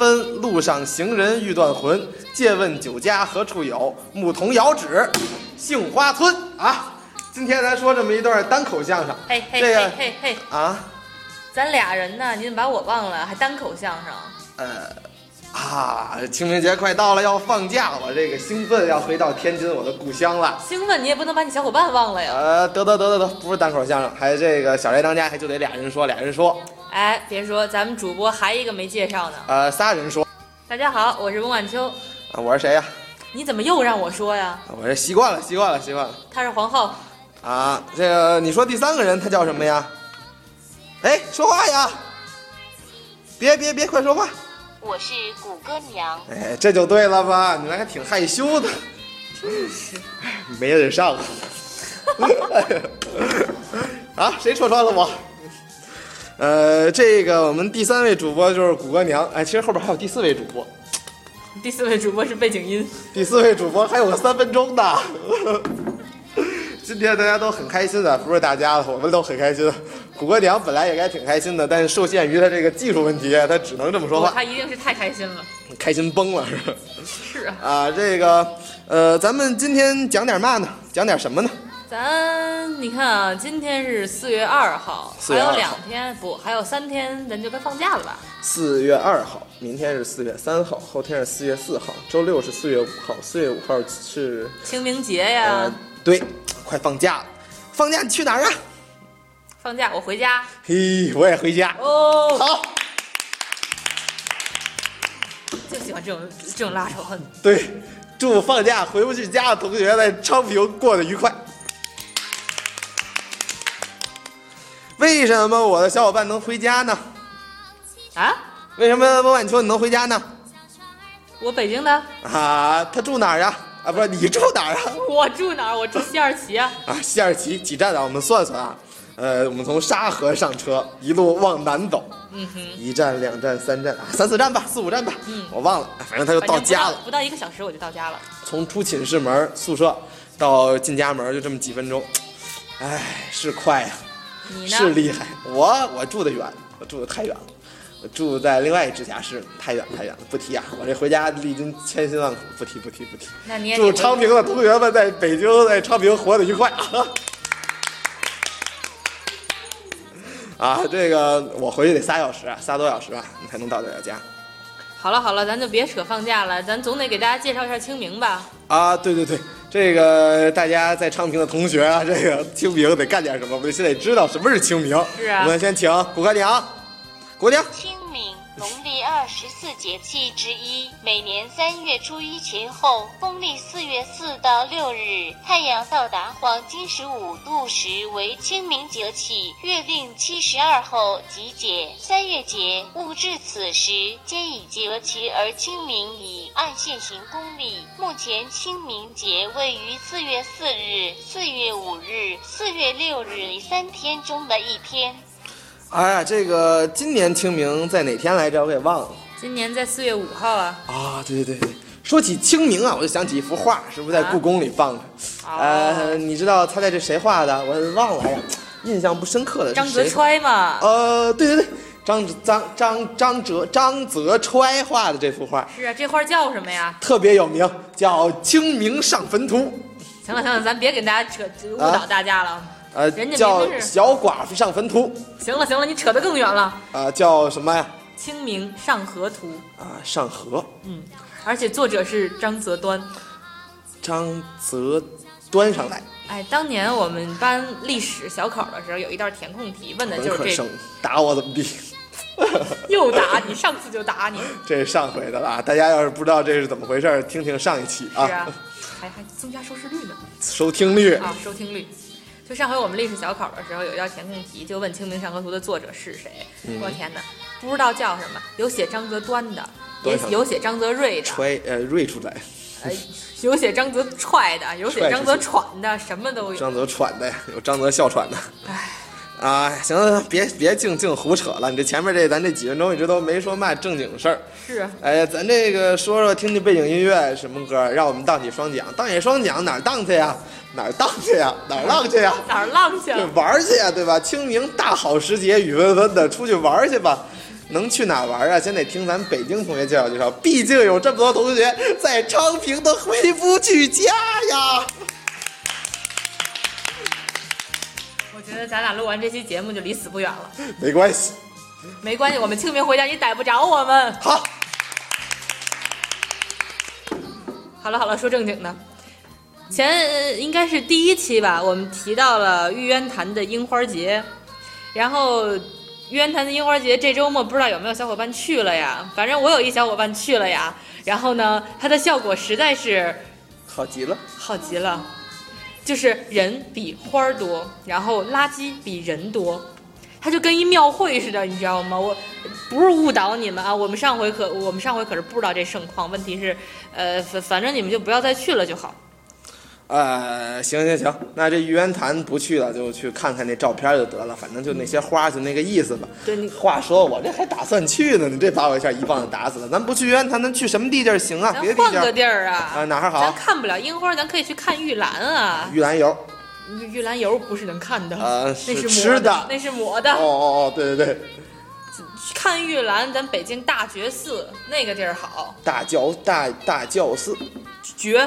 节雨纷纷，路上行人欲断魂。借问酒家何处有？牧童遥指杏花村啊！今天咱说这么一段单口相声，嘿嘿这个嘿嘿嘿，啊，咱俩人呢？你怎么把我忘了？还单口相声？呃啊，清明节快到了，要放假，我这个兴奋，要回到天津我的故乡了。兴奋，你也不能把你小伙伴忘了呀！呃，得得得得得，不是单口相声，还这个小宅当家，还就得俩人说，俩人说，哎，别说，咱们主播还一个没介绍呢。呃，仨人说。大家好，我是翁晚秋。啊，我是谁呀、你怎么又让我说呀？我这习惯了，习惯了，习惯了。她是皇后，啊，这个你说第三个人他叫什么呀？哎，说话呀！别别别，快说话！我是谷歌娘，哎，这就对了吧？你们还挺害羞的，没人上。啊，谁戳穿了我？呃，这个我们第三位主播就是谷歌娘。哎，其实后边还有第四位主播，第四位主播是背景音。第四位主播还有个三分钟的。今天大家都很开心的，不是大家了，我们都很开心。谷歌娘本来也该挺开心的，但是受限于他这个技术问题，他只能这么说话，她一定是太开心了。开心崩了是吧？是啊，啊，这个呃，咱们今天讲点嘛呢？讲点什么呢？咱你看啊，今天是四月二号，4月2号还有两天不，还有三天，咱就该放假了吧？四月二号，明天是四月三号，后天是四月四号，周六是四月五号，四月五号是清明节呀，呃，对，快放假了。放假你去哪儿啊？放假我回家。嘿，我也回家。哦，好，就喜欢这种这种拉仇恨。对，祝放假回不去家的同学在昌平过得愉快。为什么我的小伙伴能回家呢？啊，为什么孟晚秋你能回家呢？我北京的，啊，他住哪儿啊？啊，不是你住哪儿啊？我住哪儿？我住西二旗啊。啊，西二旗几站啊？我们算算啊，呃，我们从沙河上车，一路往南走，嗯哼，一站、两站、三站，啊，三四站吧，四五站吧，嗯我忘了，反正他就到家了。不到一个小时我就到家了。从出寝室门宿舍到进家门就这么几分钟，哎，是快呀、你呢？是厉害。我我住的远，我住的太远了，我住在另外一直辖市，太远太远了，不提啊！我这回家历经千辛万苦，不提不提不提。那你也祝昌平的同学们在北京在昌平活得愉快啊！啊，这个我回去得仨小时啊，仨多小时吧，你才能到得了家。好了好了，咱就别扯放假了，咱总得给大家介绍一下清明吧。啊，对对对，这个大家在昌平的同学啊，这个清明得干点什么？我们现在知道什么是清明。是啊我们先请谷歌娘，谷歌娘。十四节气之一，每年三月初一前后，公历四月四到六日，太阳到达黄金十五度时为清明节气，月令七十二后即解。三月节，戊至此时，皆以节气而清明矣。按现行公历，目前清明节位于四月四日、四月五日、四月六日三天中的一天。哎呀，这个今年清明在哪天来着？我给忘了今年在四月五号啊。啊！对对对对，说起清明啊，我就想起一幅画，是不是在故宫里放的？啊呃，你知道他在这谁画的？我忘了，哎呀，印象不深刻的是张泽谁揣嘛。呃，对对对，张张张张哲张泽揣画的这幅画是啊，这画叫什么呀？特别有名，叫《清明上坟图》。行了行了，咱别给大家扯误导大家了。呃人家，叫小寡妇上坟图，行了行了，你扯得更远了。啊、叫什么呀？清明上河图，啊，上河，嗯，而且作者是张择端。张择端上来，哎，当年我们班历史小考的时候，有一道填空题，问的就是这生打我怎么地？又打你，上次就打你，这是上回的了啊！大家要是不知道这是怎么回事儿，听听上一期啊，是啊，还还增加收视率呢收听率。啊，收听率。就上回我们历史小考的时候，有一道填空题，就问《清明上河图》的作者是谁。嗯我天哪，不知道叫什么，有写张择端的，也端上有写张择瑞的，揣呃瑞出来，呃，有写张择踹的，有写踹张择喘的，什么都有。张泽喘的，有张泽哮喘的。唉，啊，行了，别别净净胡扯了，你这前面这咱这几分钟一直都没说嘛正经事儿。是啊，哎呀，咱这个说说听听背景音乐什么歌，让我们荡起双桨，荡起双桨哪儿荡去呀？哪儿荡去呀？哪儿浪去呀？哪儿浪去对？，玩儿去呀，对吧？清明大好时节，雨纷纷的，出去玩儿去吧。能去哪玩儿啊？先得听咱北京同学介绍介绍，毕竟有这么多同学在昌平都回不去家呀。我觉得咱俩录完这期节目就离死不远了。没关系，没关系，我们清明回家你逮不着我们。好，好了好了，说正经的，前呃应该是第一期吧，我们提到了玉渊潭的樱花节，然后玉渊潭的樱花节这周末不知道有没有小伙伴去了呀？反正我有一小伙伴去了呀，然后呢，它的效果实在是好极了。好极了，就是人比花儿多，然后垃圾比人多，它就跟一庙会似的，你知道吗？我不是误导你们啊，我们上回可我们上回可是不知道这盛况，问题是，呃，反反正你们就不要再去了就好。呃，行行行，那这玉渊潭不去了，就去看看那照片就得了，反正就那些花，就那个意思吧。对你话说我这还打算去呢，你这把我一下一棒子打死了。咱不去玉渊潭，咱去什么地界儿行啊？别换个地儿啊，啊，哪儿咱？看不了樱花，咱可以去看玉兰啊。玉兰油。玉玉兰油不是能看的，呃那是是吃磨的那是磨的。哦哦哦，对对对，看玉兰，咱北京大觉寺那个地儿好，大教大大教寺，绝。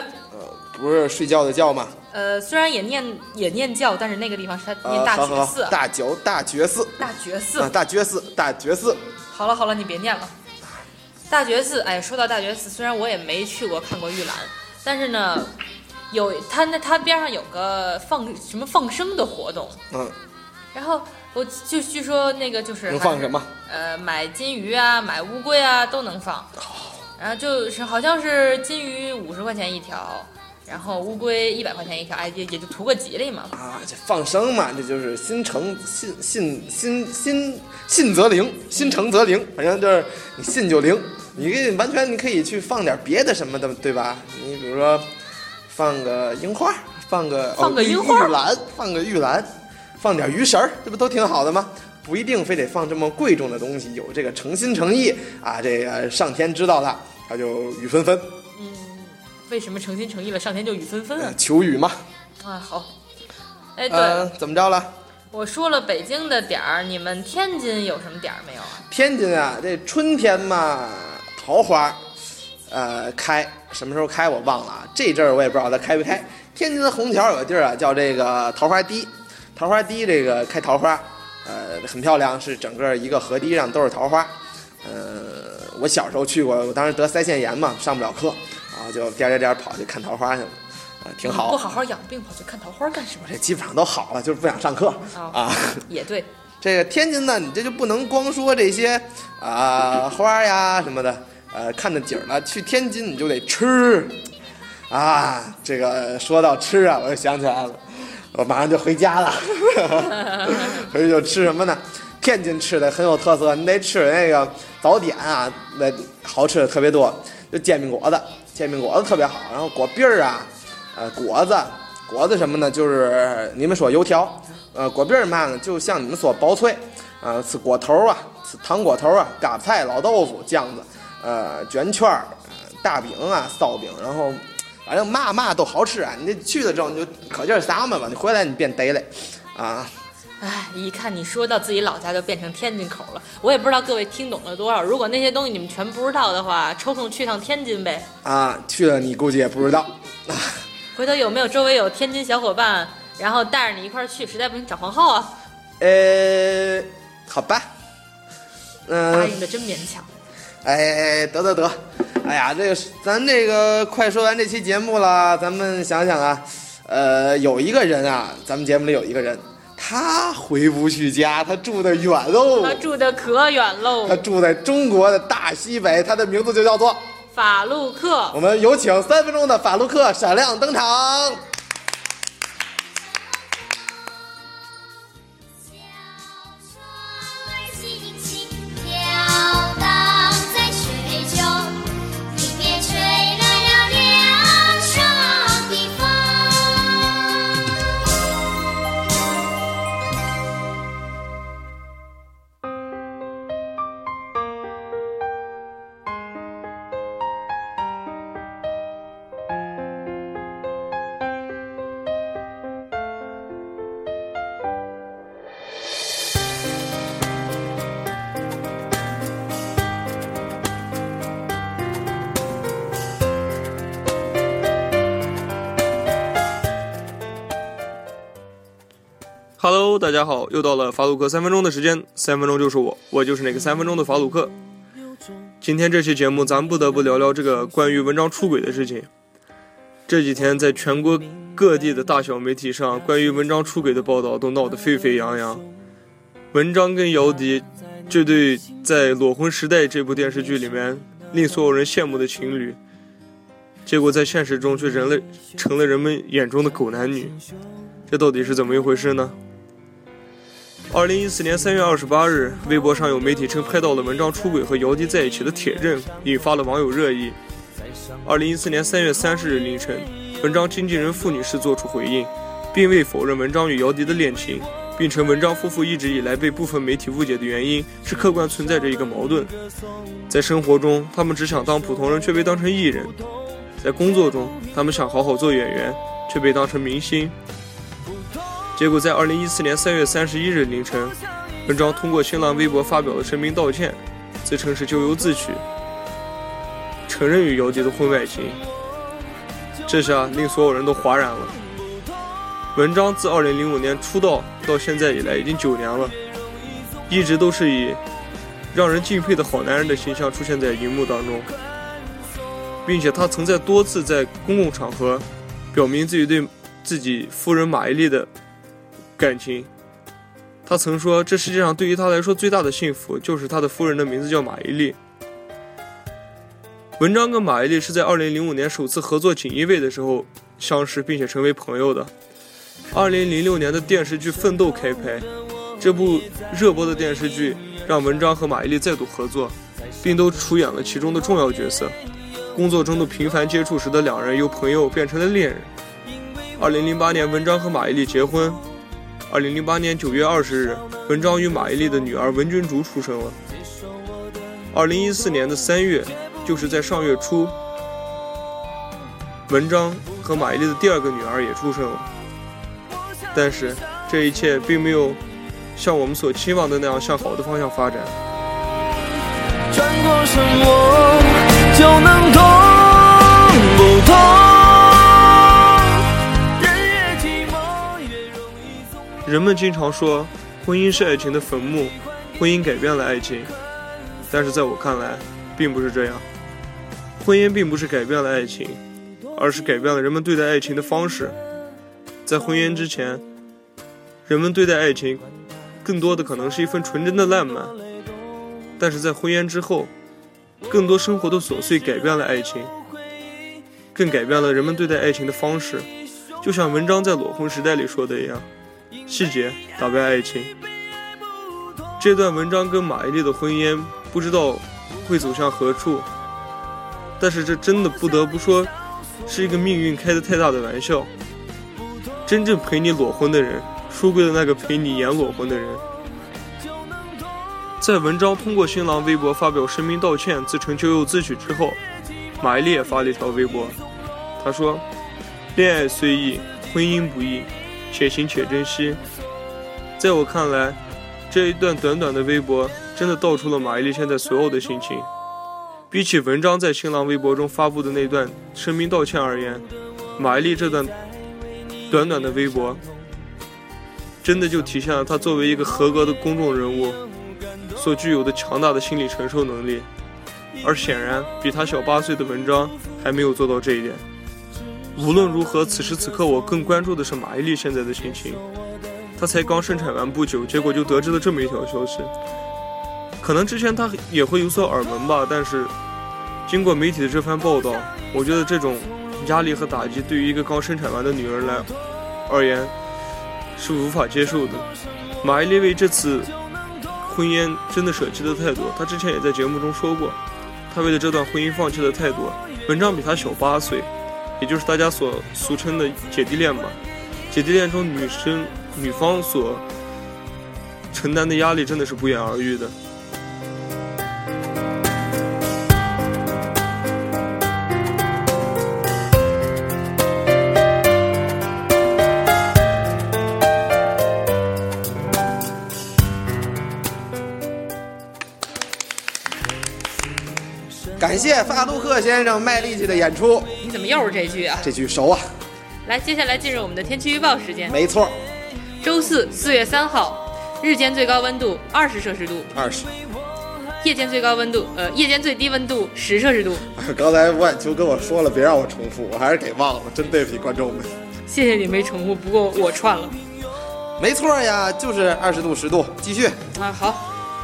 呃，不是睡觉的觉吗？呃，虽然也念也念教，但是那个地方是他念呃，大觉寺好，，大觉大觉寺大觉寺。啊，大觉寺大觉寺，好了好了，你别念了。大觉寺，哎，说到大觉寺，虽然我也没去过看过玉兰，但是呢，有它那它边上有个放什么放生的活动，嗯，然后我就据说那个就是能放什么？呃，买金鱼啊，买乌龟啊都能放。然后就是好像是金鱼五十块钱一条，然后乌龟一百块钱一条，哎，也也就图个吉利嘛。啊，这放生嘛，这就是心诚信信信信信则灵，心诚则灵，反正就是你信就灵。你可以完全你可以去放点别的什么的，对吧？你比如说放个樱花，放个放个哦玉樱花玉兰，放个玉兰，放点鱼食儿，这不都挺好的吗？不一定非得放这么贵重的东西，有这个诚心诚意啊，这个上天知道了，他就雨纷纷，为什么诚心诚意了，上天就雨纷纷啊呃？求雨嘛。啊，好。哎，对，呃，怎么着了？我说了北京的点儿，你们天津有什么点儿没有啊？天津啊，这春天嘛，桃花，呃，开什么时候开我忘了啊。这阵儿我也不知道它开不开。天津的虹桥有个地儿啊，叫这个桃花堤，桃花堤这个开桃花，呃，很漂亮，是整个一个河堤上都是桃花。呃，我小时候去过，我当时得腮腺炎嘛，上不了课，然后就颠颠颠跑去看桃花去了，啊、挺好。不好好养病，跑去看桃花干什么？这基本上都好了，就是不想上课哦啊。也对，这个天津呢，你这就不能光说这些啊、花呀什么的，呃，看的景儿了。去天津你就得吃啊。这个说到吃啊，我就想起来了，我马上就回家了。回去就吃什么呢？天津吃的很有特色，你得吃那个早点啊，那好吃的特别多，就煎饼果子，煎饼果子特别好，然后果篦儿啊，呃，果子，果子什么呢？就是你们说油条，呃，果篦儿嘛呢，就像你们说薄脆，啊、吃果头啊，吃糖果头啊，嘎菜、老豆腐、酱子，呃，卷圈儿、呃大饼啊、烧饼，然后反正嘛嘛都好吃啊。你去了之后你就可劲儿撒嘛吧，你回来你变得嘞，啊。哎，一看你说到自己老家就变成天津口了，我也不知道各位听懂了多少。如果那些东西你们全不知道的话，抽空去趟天津呗。啊，去了你估计也不知道。回头有没有周围有天津小伙伴，然后带着你一块儿去？实在不行找黄浩啊。呃，好吧，嗯答嗯、应的真勉强。哎，得得得，哎呀，这个咱这个快说完这期节目了，咱们想想啊，呃，有一个人啊，咱们节目里有一个人，他回不去家，他住的远喽他，住的可远喽他，住在中国的大西北，他的名字就叫做。法路克我。们有请三分钟的法鲁克闪亮登场。大家好，又到了法鲁克三分钟的时间，三分钟就是我，我就是那个三分钟的法鲁克。今天这期节目，咱不得不聊聊这个关于文章出轨的事情。这几天，在全国各地的大小媒体上，关于文章出轨的报道都闹得沸沸扬扬。文章跟姚笛这对在《裸婚时代》这部电视剧里面令所有人羡慕的情侣，结果在现实中却成了成了人们眼中的狗男女。这到底是怎么一回事呢？二零一四年三月二十八日，微博上有媒体称拍到了文章出轨和姚笛在一起的铁证，引发了网友热议。二零一四年三月三十日凌晨，文章经纪人傅女士作出回应，并未否认文章与姚笛的恋情，并称文章夫妇一直以来被部分媒体误解的原因是客观存在着一个矛盾，在生活中他们只想当普通人，却被当成艺人；在工作中，他们想好好做演员，却被当成明星。结果在二零一四年三月三十一日凌晨，文章通过新浪微博发表了声明道歉，自称是咎由自取，承认与姚笛的婚外情。这下令所有人都哗然了。文章自二零零五年出道到现在以来已经九年了，一直都是以让人敬佩的好男人的形象出现在荧幕当中，并且他曾在多次在公共场合表明自己对自己夫人马伊琍的感情。他曾说，这世界上对于他来说最大的幸福就是他的夫人的名字叫马伊琍。文章跟马伊琍是在2005年首次合作《锦衣卫》的时候相识，并且成为朋友的。2006年的电视剧《奋斗》开拍，这部热播的电视剧让文章和马伊琍再度合作，并都出演了其中的重要角色。工作中的频繁接触使得两人由朋友变成了恋人。2008年，文章和马伊琍结婚。2008年9月20日，文章与马伊琍的女儿文君竹出生了。2014年的3月，就是在上月初，文章和马伊琍的第二个女儿也出生了。但是，这一切并没有像我们所期望的那样向好的方向发展。转过什么就能懂人们经常说，婚姻是爱情的坟墓，婚姻改变了爱情。但是在我看来，并不是这样。婚姻并不是改变了爱情，而是改变了人们对待爱情的方式。在婚姻之前，人们对待爱情，更多的可能是一份纯真的浪漫。但是在婚姻之后，更多生活的琐碎改变了爱情，更改变了人们对待爱情的方式。就像文章在《裸婚时代》里说的一样。细节打败爱情。这段文章跟马伊琍的婚姻不知道会走向何处，但是这真的不得不说，是一个命运开的太大的玩笑。真正陪你裸婚的人，输给了那个陪你演裸婚的人。在文章通过新浪微博发表声明道歉，自称咎由自取之后，马伊琍也发了一条微博，她说：“恋爱虽易，婚姻不易。”且行且珍惜。在我看来，这一段短短的微博真的道出了马伊琍现在所有的心情。比起文章在新浪微博中发布的那段声明道歉而言，马伊琍这段短短的微博，真的就体现了她作为一个合格的公众人物所具有的强大的心理承受能力。而显然比他小八岁的文章还没有做到这一点。无论如何，此时此刻我更关注的是马伊琍现在的心情。她才刚生产完不久，结果就得知了这么一条消息。可能之前她也会有所耳闻吧，但是经过媒体的这番报道，我觉得这种压力和打击对于一个刚生产完的女人来而言是无法接受的。马伊琍为这次婚姻真的舍弃的太多，她之前也在节目中说过，她为了这段婚姻放弃的太多。文章比她小八岁。也就是大家所俗称的姐弟恋吧。姐弟恋中，女生女方所承担的压力真的是不言而喻的。感谢法杜克先生卖力气的演出，怎么又是这句啊？这句熟啊，来，接下来进入我们的天气预报时间。没错，周四四月三号，日间最高温度二十摄氏度，二十。夜间最高温度，呃，夜间最低温度十摄氏度。刚才吴晚秋跟我说了，别让我重复，我还是给忘了，真对不起观众们。谢谢你没重复，不过我串了。没错呀，就是二十度十度，继续。啊，好，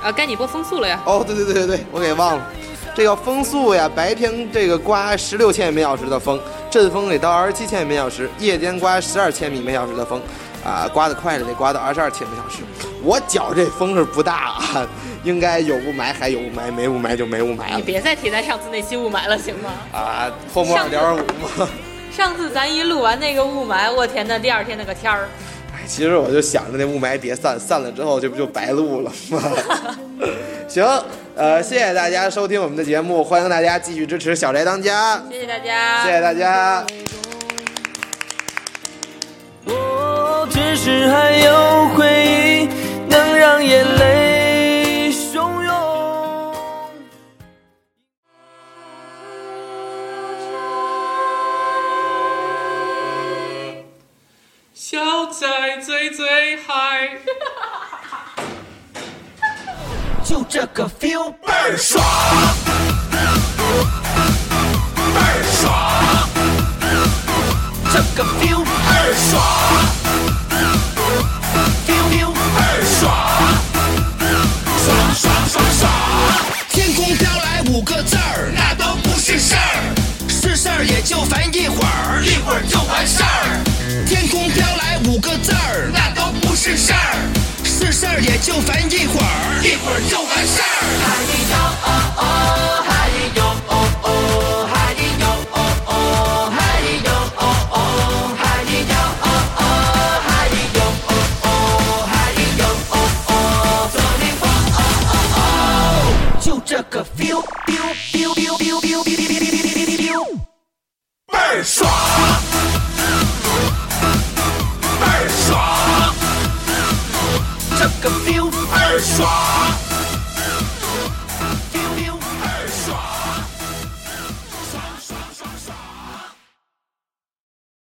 啊，该你播风速了呀。哦，对对对对对，我给忘了。这个风速呀，白天这个刮十六千米每小时的风，阵风得到二十七千米每小时；夜间刮十二千米每小时的风，啊，刮得快的得刮到二十二千米每小时。我觉这风是不大啊，应该有雾霾还有雾霾，没雾霾就没雾霾了。你别再提咱上次那期雾霾了，行吗？啊，泡沫二点五嘛。上次咱一录完那个雾霾，我天呐，第二天那个天儿。哎，其实我就想着那雾霾别散，散了之后这不就白录了吗？行，呃，谢谢大家收听我们的节目，欢迎大家继续支持小宅当家，谢谢大家，谢谢大家。我只是还有回忆，能让眼泪最最嗨，就这个 feel 倍儿爽，倍儿爽，这个 feel 倍儿爽，feel feel 倍儿爽，爽爽爽爽。天空飘来五个字儿，那都不是事儿，是事儿也就烦一会儿，一会儿就完事儿。天空飘来五个字儿，那都不是事儿，是事儿也就烦一会儿，一会儿就完事儿。嗨哟哦哦，嗨哟